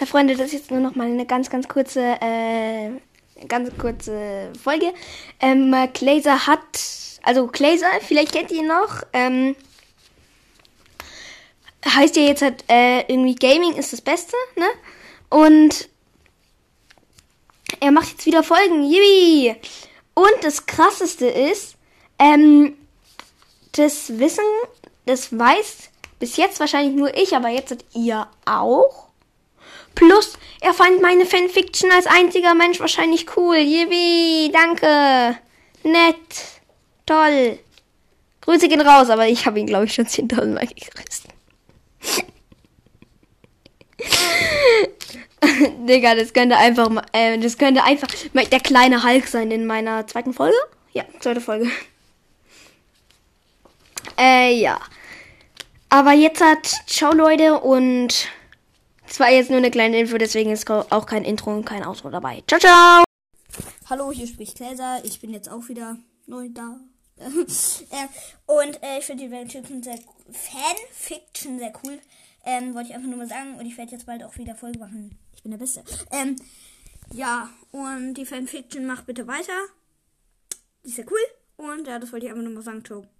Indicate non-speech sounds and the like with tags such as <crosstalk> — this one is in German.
Hi Freunde, das ist jetzt nur noch mal eine ganz, ganz kurze, äh, ganz kurze Folge. Ähm, Glazer hat, also Glazer, vielleicht kennt ihr ihn noch, ähm, heißt ja jetzt halt, äh, irgendwie Gaming ist das Beste, ne? Und er macht jetzt wieder Folgen, yippie! Und das krasseste ist, ähm, das Wissen, das weiß bis jetzt wahrscheinlich nur ich, aber jetzt seid ihr auch. Plus, er fand meine Fanfiction als einziger Mensch wahrscheinlich cool. Yippie, danke. Nett. Toll. Grüße gehen raus, aber ich habe ihn, glaube ich, schon 10.000 Mal gegrüßt. Digga, das könnte einfach, äh, das könnte einfach der kleine Hulk sein in meiner zweiten Folge. Ja, zweite Folge. Äh, ja. Aber jetzt hat, ciao Leute und es war jetzt nur eine kleine Info, deswegen ist auch kein Intro und kein Outro dabei. Ciao, ciao! Hallo, hier spricht Gläser. Ich bin jetzt auch wieder neu da. <laughs> äh, und äh, ich finde die Fanfiction sehr, Fanfiction sehr cool. Ähm, wollte ich einfach nur mal sagen. Und ich werde jetzt bald auch wieder Folge machen. Ich bin der Beste. Ähm, ja, und die Fanfiction macht bitte weiter. Die ist sehr cool. Und ja, das wollte ich einfach nur mal sagen. Ciao.